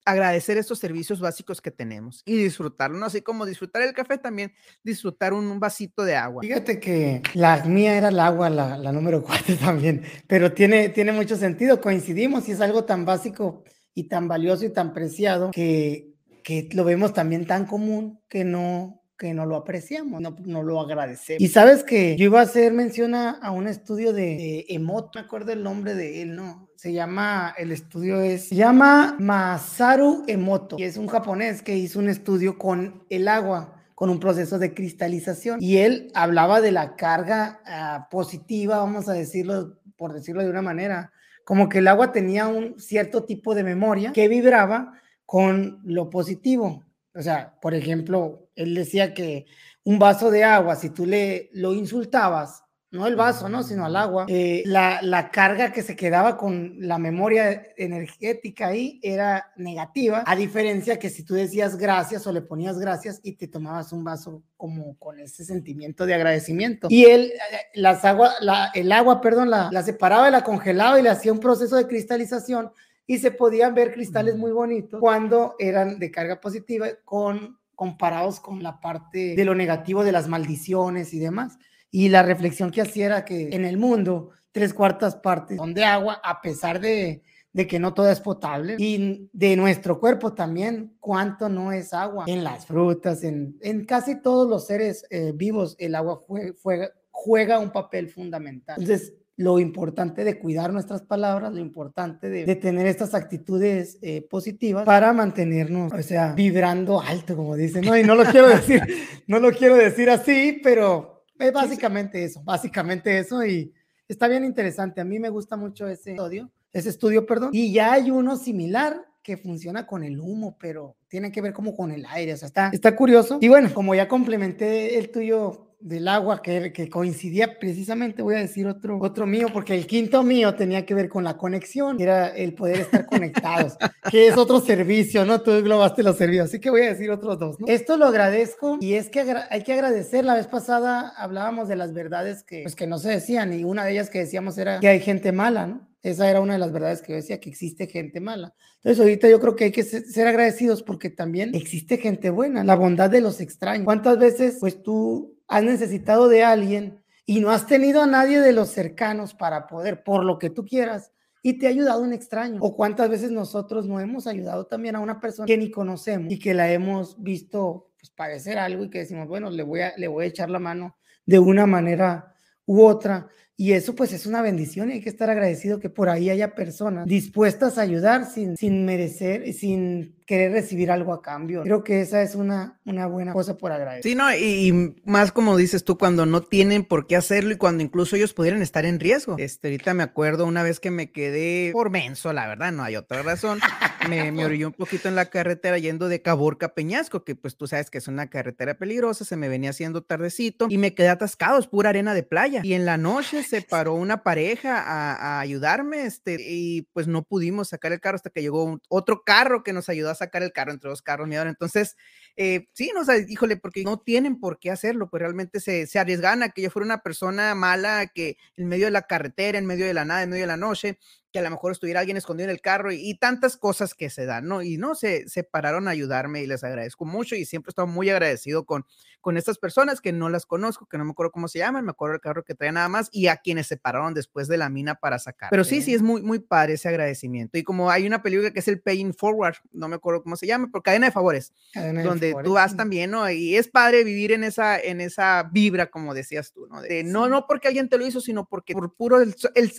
agradecer estos servicios básicos que tenemos y disfrutarlo, ¿no? Así como disfrutar el café, también disfrutar un, vasito de agua. Fíjate que la mía era el agua, la, la número cuatro también, pero tiene, tiene mucho sentido, coincidimos y es algo tan básico y tan valioso y tan preciado que, que lo vemos también tan común que no, que no lo apreciamos, no, no, lo agradecemos. Y sabes que yo iba a hacer mención a, un estudio de, Emoto, me acuerdo el nombre de él, ¿no? Se llama, el estudio es, se llama Masaru Emoto, y es un japonés que hizo un estudio con el agua con un proceso de cristalización. Y él hablaba de la carga ah, positiva, vamos a decirlo, por decirlo de una manera, como que el agua tenía un cierto tipo de memoria que vibraba con lo positivo. O sea, por ejemplo, él decía que un vaso de agua, si tú le lo insultabas, no el vaso, ¿no? Sino al agua, eh, la, la, carga que se quedaba con la memoria energética ahí era negativa, a diferencia que si tú decías gracias o le ponías gracias y te tomabas un vaso como con ese sentimiento de agradecimiento. Y él, eh, las agua, la, el agua, perdón, la, la separaba y la congelaba y le hacía un proceso de cristalización y se podían ver cristales muy bonitos cuando eran de carga positiva con comparados con la parte de lo negativo de las maldiciones y demás. Y la reflexión que hacía era que en el mundo tres cuartas partes son de agua, a pesar de, de que no todo es potable. Y de nuestro cuerpo también, cuánto no es agua. En las frutas, en, en casi todos los seres eh, vivos, el agua juega, juega un papel fundamental. Entonces, lo importante de cuidar nuestras palabras, lo importante de, tener estas actitudes eh, positivas para mantenernos, o sea, vibrando alto, como dicen, ¿no? Y no lo quiero decir, no lo quiero decir así, pero es básicamente eso, básicamente eso y está bien interesante. A mí me gusta mucho ese estudio, ese estudio, perdón, y ya hay uno similar que funciona con el humo, pero tiene que ver como con el aire, o sea, está, está curioso. Y bueno, como ya complementé el tuyo del agua que, que, coincidía precisamente, voy a decir otro, otro mío, porque el quinto mío tenía que ver con la conexión, era el poder estar conectados, que es otro servicio, ¿no? Tú englobaste los servicios, así que voy a decir otros dos, ¿no? Esto lo agradezco y es que hay que agradecer, la vez pasada hablábamos de las verdades que, pues, que no se decían y una de ellas que decíamos era que hay gente mala, ¿no? Esa era una de las verdades que yo decía, que existe gente mala. Entonces ahorita yo creo que hay que ser agradecidos porque también existe gente buena, la bondad de los extraños. ¿Cuántas veces pues tú has necesitado de alguien y no has tenido a nadie de los cercanos para poder, por lo que tú quieras, y te ha ayudado un extraño. O cuántas veces nosotros no hemos ayudado también a una persona que ni conocemos y que la hemos visto pues, padecer algo y que decimos, bueno, le voy a, le voy a echar la mano de una manera u otra. Y eso pues es una bendición y hay que estar agradecido que por ahí haya personas dispuestas a ayudar sin, sin merecer, sin querer recibir algo a cambio. Creo que esa es una, una buena cosa por agradecer. Sí, no, y, más como dices tú, cuando no tienen por qué hacerlo y cuando incluso ellos pudieran estar en riesgo. Este, ahorita me acuerdo una vez que me quedé por menso, la verdad, no hay otra razón. Me, me orilló un poquito en la carretera yendo de Caborca a Peñasco, que pues tú sabes que es una carretera peligrosa, se me venía haciendo tardecito y me quedé atascado, es pura arena de playa. Y en la noche se paró una pareja a, a ayudarme, este, y pues no pudimos sacar el carro hasta que llegó otro carro que nos ayudó a sacar el carro entre dos carros, mi Entonces, eh, sí, no, sé, híjole, porque no tienen por qué hacerlo, pues realmente se, se arriesgan a que yo fuera una persona mala, que en medio de la carretera, en medio de la nada, en medio de la noche, que a lo mejor estuviera alguien escondido en el carro y, tantas cosas que se dan, ¿no? Y no, se, se pararon a ayudarme y les agradezco mucho y siempre he estado muy agradecido con, con estas personas que no las conozco, que no me acuerdo cómo se llaman, me acuerdo el carro que traía nada más y a quienes se pararon después de la mina para sacar. Pero sí, sí, es muy, muy padre ese agradecimiento. Y como hay una película que es el Paying Forward, no me acuerdo cómo se llama, pero cadena de favores, donde tú vas también, ¿no? Y es padre vivir en esa, en esa vibra, como decías tú, ¿no? no, no porque alguien te lo hizo, sino porque por puro, el,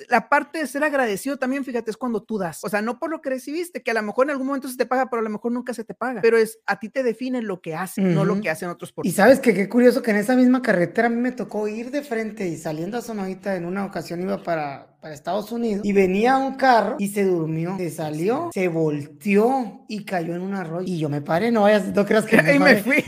la parte de ser agradecido también, fíjate, es cuando tú das. O sea, no por lo que recibiste, que a lo mejor en algún momento se te paga, pero a lo mejor nunca se te paga. Pero es, a ti te define lo que haces, no lo que hacen otros por Y sabes que qué curioso que en esa misma carretera a mí me tocó ir de frente y saliendo a Sonoita en una ocasión iba para, para Estados Unidos y venía un carro y se durmió, se salió, se volteó y cayó en un arroyo. Y yo me paré, no vayas, no creas que me, y me fui.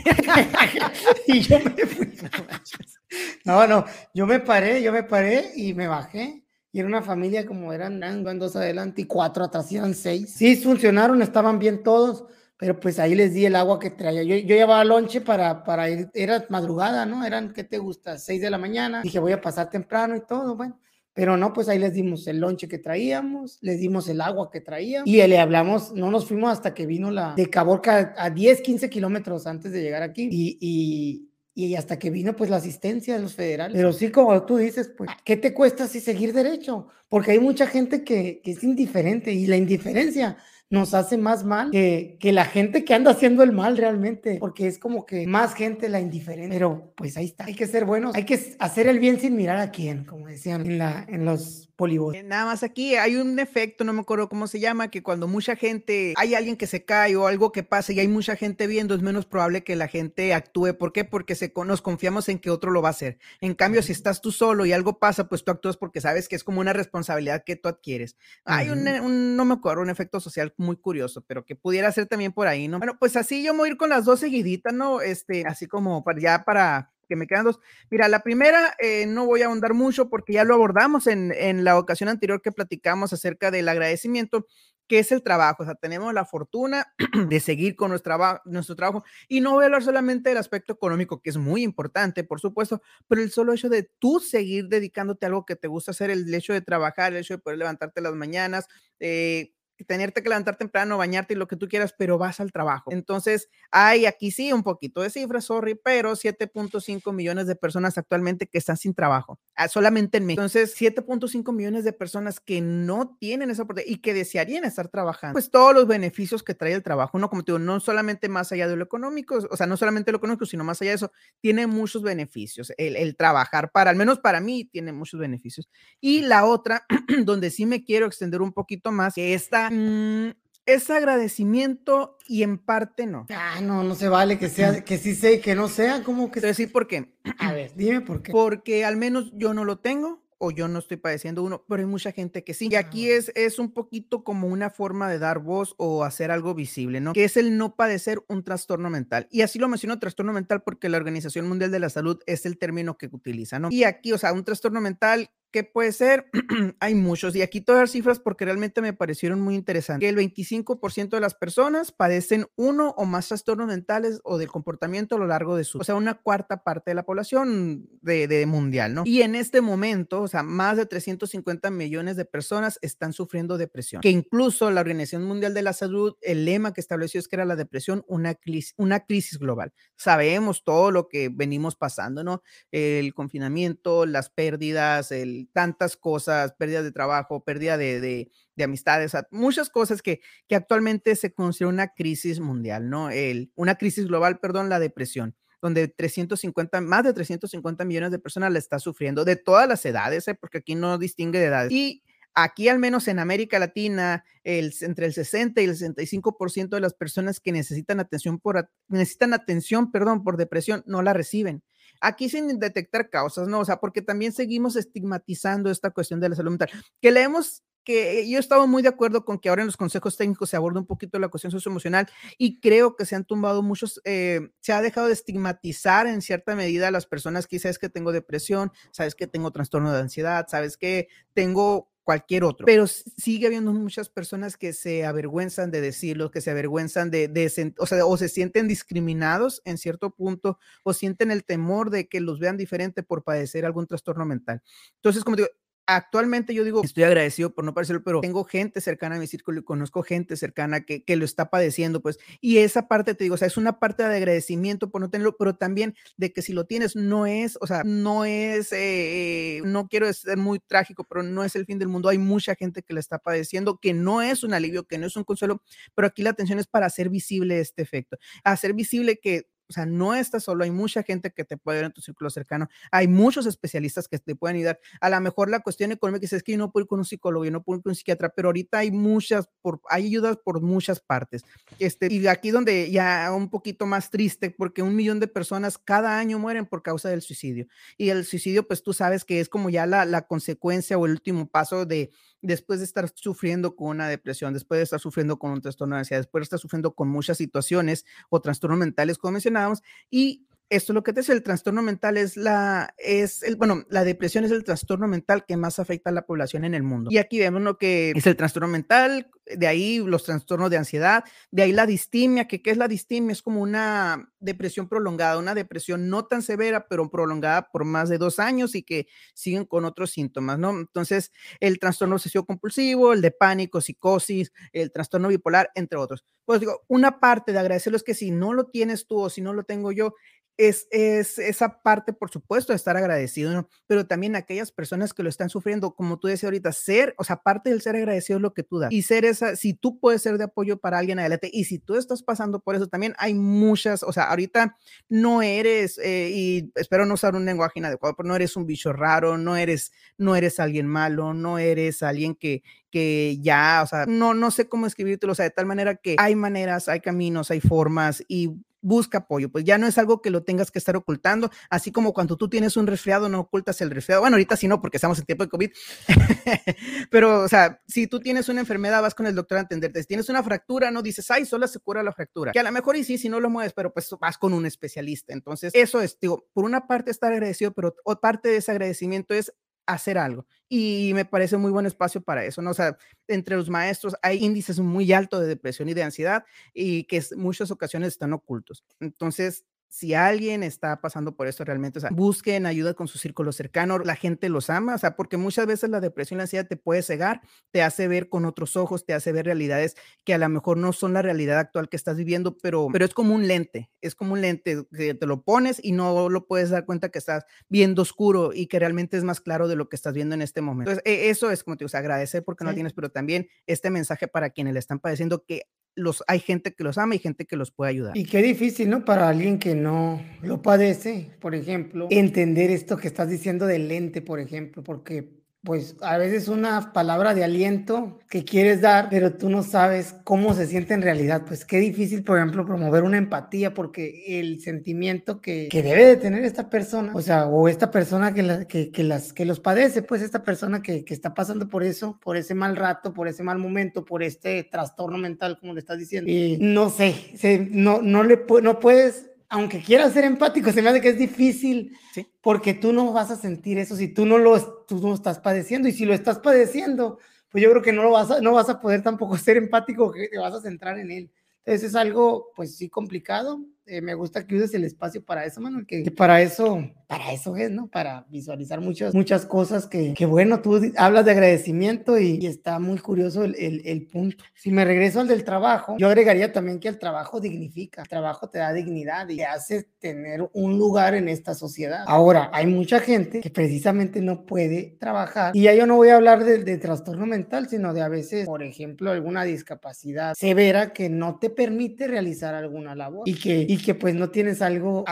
y yo me fui. No, no, yo me paré, yo me paré y me bajé. Y era una familia como eran, eran dos adelante y cuatro atrás, eran seis. Sí, funcionaron, estaban bien todos pero pues ahí les di el agua que traía. Yo, yo llevaba lonche para, para ir, era madrugada, ¿no? Eran, ¿qué te gusta? Seis de la mañana. Dije, voy a pasar temprano y todo, bueno. Pero no, pues ahí les dimos el lonche que traíamos, les dimos el agua que traíamos y le hablamos, no nos fuimos hasta que vino la de Caborca a 10, 15 kilómetros antes de llegar aquí y, y, y hasta que vino pues la asistencia de los federales. Pero sí, como tú dices, pues, ¿qué te cuesta si seguir derecho? Porque hay mucha gente que, que es indiferente y la indiferencia nos hace más mal que, que, la gente que anda haciendo el mal realmente, porque es como que más gente la indiferente. Pero pues ahí está, hay que ser buenos, hay que hacer el bien sin mirar a quién, como decían en, la, en los eh, nada más aquí hay un efecto, no me acuerdo cómo se llama, que cuando mucha gente, hay alguien que se cae o algo que pasa y hay mucha gente viendo, es menos probable que la gente actúe. ¿Por qué? Porque se, nos confiamos en que otro lo va a hacer. En cambio, si estás tú solo y algo pasa, pues tú actúas porque sabes que es como una responsabilidad que tú adquieres. Hay un, no me acuerdo, un efecto social muy curioso, pero que pudiera ser también por ahí, ¿no? Bueno, pues así yo me voy a ir con las dos seguiditas, ¿no? Este, así como para ya para que me quedan dos. Mira, la primera eh, no voy a ahondar mucho porque ya lo abordamos en, la ocasión anterior que platicamos acerca del agradecimiento, que es el trabajo. O sea, tenemos la fortuna de seguir con nuestro, nuestro trabajo y no voy a hablar solamente del aspecto económico, que es muy importante, por supuesto, pero el solo hecho de tú seguir dedicándote a algo que te gusta hacer, el hecho de trabajar, el hecho de poder levantarte las mañanas, eh, tenerte que levantar temprano, bañarte y lo que tú quieras, pero vas al trabajo. Entonces, hay aquí sí un poquito de cifras, sorry, pero 7.5 millones de personas actualmente que están sin trabajo, ah, solamente en México. Entonces, 7.5 millones de personas que no tienen esa oportunidad y que desearían estar trabajando. Pues todos los beneficios que trae el trabajo, no como te digo, no solamente más allá de lo económico, o sea, no solamente lo económico, sino más allá de eso, tiene muchos beneficios. El, el trabajar para, al menos para mí, tiene muchos beneficios. Y la otra, donde sí me quiero extender un poquito más, que esta Mm, es agradecimiento y en parte no. Ah, no, no se vale que sea, que sí sea y que no sea, como que. Te decir por qué. A ver, dime por qué. Porque al menos yo no lo tengo o yo no estoy padeciendo uno, pero hay mucha gente que sí. Y aquí es, es un poquito como una forma de dar voz o hacer algo visible, ¿no? Que es el no padecer un trastorno mental. Y así lo menciono trastorno mental porque la Organización Mundial de la Salud es el término que utiliza, ¿no? Y aquí, o sea, un trastorno mental ¿Qué puede ser? Hay muchos. Y aquí todas las cifras porque realmente me parecieron muy interesantes. Que el 25% de las personas padecen uno o más trastornos mentales o del comportamiento a lo largo de su, o sea, una cuarta parte de la población de, mundial, ¿no? Y en este momento, o sea, más de 350 millones de personas están sufriendo depresión. Que incluso la Organización Mundial de la Salud, el lema que estableció es que era la depresión una crisis, una crisis global. Sabemos todo lo que venimos pasando, ¿no? El confinamiento, las pérdidas, el tantas cosas, pérdida de trabajo, pérdida de, de, amistades, muchas cosas que, que actualmente se considera una crisis mundial, ¿no? El, una crisis global, perdón, la depresión donde 350, más de 350 millones de personas la está sufriendo, de todas las edades, ¿eh? porque aquí no distingue de edades. Y aquí, al menos en América Latina, el, entre el 60 y el 65% de las personas que necesitan atención por, necesitan atención, perdón, por depresión, no la reciben. Aquí sin detectar causas, ¿no? O sea, porque también seguimos estigmatizando esta cuestión de la salud mental, que leemos que yo estaba muy de acuerdo con que ahora en los consejos técnicos se aborda un poquito la cuestión socioemocional y creo que se han tumbado muchos, eh, se ha dejado de estigmatizar en cierta medida a las personas que sabes que tengo depresión, sabes que tengo trastorno de ansiedad, sabes que tengo cualquier otro. Pero sigue habiendo muchas personas que se avergüenzan de decirlo, que se avergüenzan de, o, sea, o se sienten discriminados en cierto punto, o sienten el temor de que los vean diferente por padecer algún trastorno mental. Entonces, como digo, actualmente yo digo, estoy agradecido por no parecerlo, pero tengo gente cercana a mi círculo y conozco gente cercana que, que lo está padeciendo, pues, y esa parte te digo, o sea, es una parte de agradecimiento por no tenerlo, pero también de que si lo tienes, no es, o sea, no es, eh, no quiero ser muy trágico, pero no es el fin del mundo. Hay mucha gente que lo está padeciendo, que no es un alivio, que no es un consuelo, pero aquí la atención es para hacer visible este efecto, hacer visible que o sea, no estás solo, hay mucha gente que te puede ayudar en tu círculo cercano, hay muchos especialistas que te pueden ayudar. A lo mejor la cuestión económica es que yo no puedo ir con un psicólogo, yo no puedo ir con un psiquiatra, pero ahorita hay muchas, por, hay ayudas por muchas partes. Este, y aquí donde ya un poquito más triste, porque un millón de personas cada año mueren por causa del suicidio. Y el suicidio, pues tú sabes que es como ya la, la consecuencia o el último paso de, después de estar sufriendo con una depresión, después de estar sufriendo con un trastorno de ansiedad, después de estar sufriendo con muchas situaciones o trastornos mentales, como mencionábamos, y esto lo que te dice el trastorno mental es la, es el, bueno, la depresión es el trastorno mental que más afecta a la población en el mundo. Y aquí vemos lo que es el trastorno mental, de ahí los trastornos de ansiedad, de ahí la distimia, que qué es la distimia? Es como una depresión prolongada, una depresión no tan severa, pero prolongada por más de dos años y que siguen con otros síntomas, ¿no? Entonces, el trastorno obsesivo compulsivo, el de pánico, psicosis, el trastorno bipolar, entre otros. Pues digo, una parte de agradecerlo es que si no lo tienes tú o si no lo tengo yo, es, es, esa parte, por supuesto, de estar agradecido, pero también aquellas personas que lo están sufriendo, como tú decías ahorita, ser, o sea, parte del ser agradecido es lo que tú das. Y ser esa, si tú puedes ser de apoyo para alguien adelante. Y si tú estás pasando por eso, también hay muchas, o sea, ahorita no eres, eh, y espero no usar un lenguaje inadecuado, pero no eres un bicho raro, no eres, no eres alguien malo, no eres alguien que, que ya, o sea, no, no sé cómo escribírtelo, o sea, de tal manera que hay maneras, hay caminos, hay formas y busca apoyo, pues ya no es algo que lo tengas que estar ocultando, así como cuando tú tienes un resfriado no ocultas el resfriado, bueno, ahorita sí no, porque estamos en tiempo de COVID, pero, o sea, si tú tienes una enfermedad, vas con el doctor a atenderte, si tienes una fractura, no dices, ay, solo se cura la fractura, que a lo mejor y sí, si no lo mueves, pero pues vas con un especialista, entonces, eso es, digo, por una parte estar agradecido, pero parte de ese agradecimiento es hacer algo. Y me parece muy buen espacio para eso, ¿no? O sea, entre los maestros hay índices muy altos de depresión y de ansiedad y que muchas ocasiones están ocultos. Entonces, si alguien está pasando por esto realmente, o sea, busquen ayuda con su círculo cercano, la gente los ama, o sea, porque muchas veces la depresión y la ansiedad te puede cegar, te hace ver con otros ojos, te hace ver realidades que a lo mejor no son la realidad actual que estás viviendo, pero, pero es como un lente, es como un lente que te lo pones y no lo puedes dar cuenta que estás viendo oscuro y que realmente es más claro de lo que estás viendo en este momento. Entonces, e, eso es como te o sea, agradecer porque no tienes, pero también este mensaje para quienes le están padeciendo que los, hay gente que los ama y gente que los puede ayudar. Y qué difícil, ¿no? Para alguien que no lo padece, por ejemplo, entender esto que estás diciendo del lente, por ejemplo, porque pues a veces una palabra de aliento que quieres dar, pero tú no sabes cómo se siente en realidad. Pues qué difícil, por ejemplo, promover una empatía, porque el sentimiento que, que debe de tener esta persona, o sea, o esta persona que, la, que, que, las, que los padece, pues esta persona que, que está pasando por eso, por ese mal rato, por ese mal momento, por este trastorno mental, como le estás diciendo. Y no sé, se, no, no, le, no puedes aunque quieras ser empático, se me hace que es difícil porque tú no vas a sentir eso si tú no lo tú no estás padeciendo y si lo estás padeciendo, pues yo creo que no lo vas a, no vas a poder tampoco ser empático, que te vas a centrar en él. Entonces es algo, pues sí, complicado. Eh, me gusta que uses el espacio para eso, Manuel, que, para eso, para eso es, ¿no? Para visualizar muchas, muchas cosas que, que bueno, tú hablas de agradecimiento y, está muy curioso el, el, el, punto. Si me regreso al del trabajo, yo agregaría también que el trabajo dignifica, el trabajo te da dignidad y te hace tener un lugar en esta sociedad. Ahora, hay mucha gente que precisamente no puede trabajar y ya yo no voy a hablar de, de trastorno mental, sino de a veces, por ejemplo, alguna discapacidad severa que no te permite realizar alguna labor y que, y que pues no tienes algo,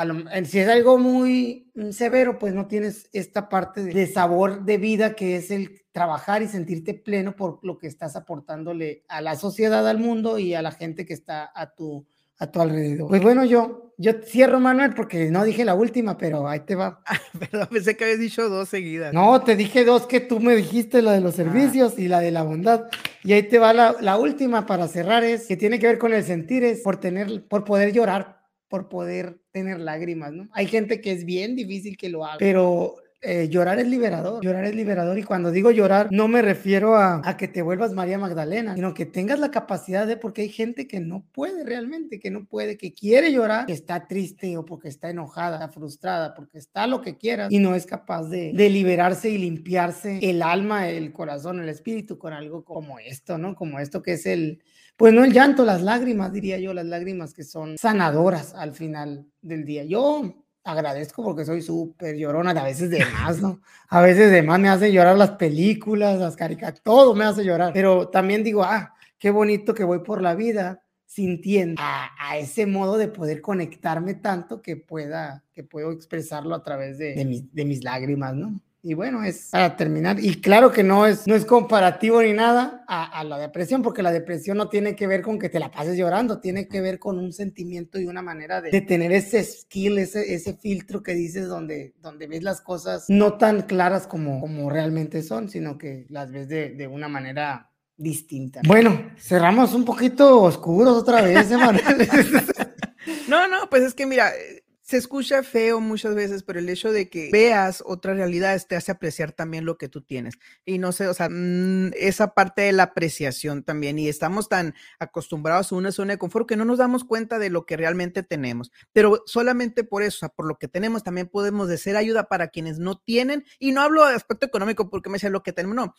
si es algo muy severo, pues no tienes esta parte de, sabor de vida que es el trabajar y sentirte pleno por lo que estás aportándole a la sociedad, al mundo y a la gente que está a tu, a tu alrededor. Pues bueno, yo, yo cierro, Manuel, porque no dije la última, pero ahí te va. Perdón, pensé que habías dicho dos seguidas. No, te dije dos que tú me dijiste, la de los ah. servicios y la de la bondad. Y ahí te va la, la, última para cerrar, es que tiene que ver con el sentir, es por tener, por poder llorar por poder tener lágrimas, ¿no? Hay gente que es bien difícil que lo haga, pero eh, llorar es liberador, llorar es liberador y cuando digo llorar no me refiero a, a, que te vuelvas María Magdalena, sino que tengas la capacidad de, porque hay gente que no puede realmente, que no puede, que quiere llorar, que está triste o porque está enojada, frustrada, porque está lo que quieras y no es capaz de, de liberarse y limpiarse el alma, el corazón, el espíritu con algo como esto, ¿no? Como esto que es el, pues no el llanto, las lágrimas, diría yo, las lágrimas que son sanadoras al final del día. Yo agradezco porque soy súper llorona, a veces de más, ¿no? A veces de más me hace llorar las películas, las caricaturas, todo me hace llorar, pero también digo, ah, qué bonito que voy por la vida sintiendo a, ese modo de poder conectarme tanto que pueda, que puedo expresarlo a través de, de, de mis lágrimas, ¿no? Y bueno, es para terminar. Y claro que no es, no es comparativo ni nada a, la depresión, porque la depresión no tiene que ver con que te la pases llorando, tiene que ver con un sentimiento y una manera de, tener ese skill, ese, ese filtro que dices donde, donde ves las cosas no tan claras como, como realmente son, sino que las ves de, de una manera distinta. Bueno, cerramos un poquito oscuros otra vez, Emanuel. no, no, pues es que mira, se escucha feo muchas veces, pero el hecho de que veas otras realidades te hace apreciar también lo que tú tienes. Y no sé, o sea, mm, esa parte de la apreciación también. Y estamos tan acostumbrados a una zona de confort que no nos damos cuenta de lo que realmente tenemos. Pero solamente por eso, o sea, por lo que tenemos, también podemos de ser ayuda para quienes no tienen. Y no hablo de aspecto económico porque me dice lo que tenemos, no.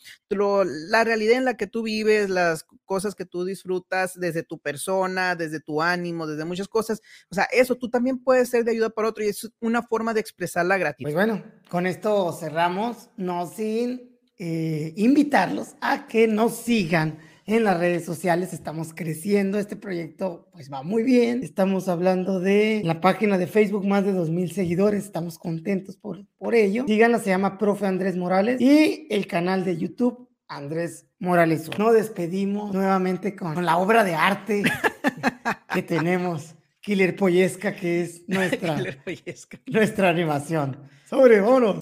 la realidad en la que tú vives, las cosas que tú disfrutas desde tu persona, desde tu ánimo, desde muchas cosas. O sea, eso tú también puedes ser de ayuda para otro y es una forma de expresar la gratitud. Pues bueno, con esto cerramos, no sin eh, invitarlos a que nos sigan en las redes sociales, estamos creciendo, este proyecto pues va muy bien, estamos hablando de la página de Facebook, más de 2.000 seguidores, estamos contentos por, por ello. Síganla, se llama Profe Andrés Morales y el canal de YouTube Andrés Morales. Nos despedimos nuevamente con la obra de arte que tenemos. Killer Poyesca, que es nuestra, nuestra animación. Sobre, vámonos.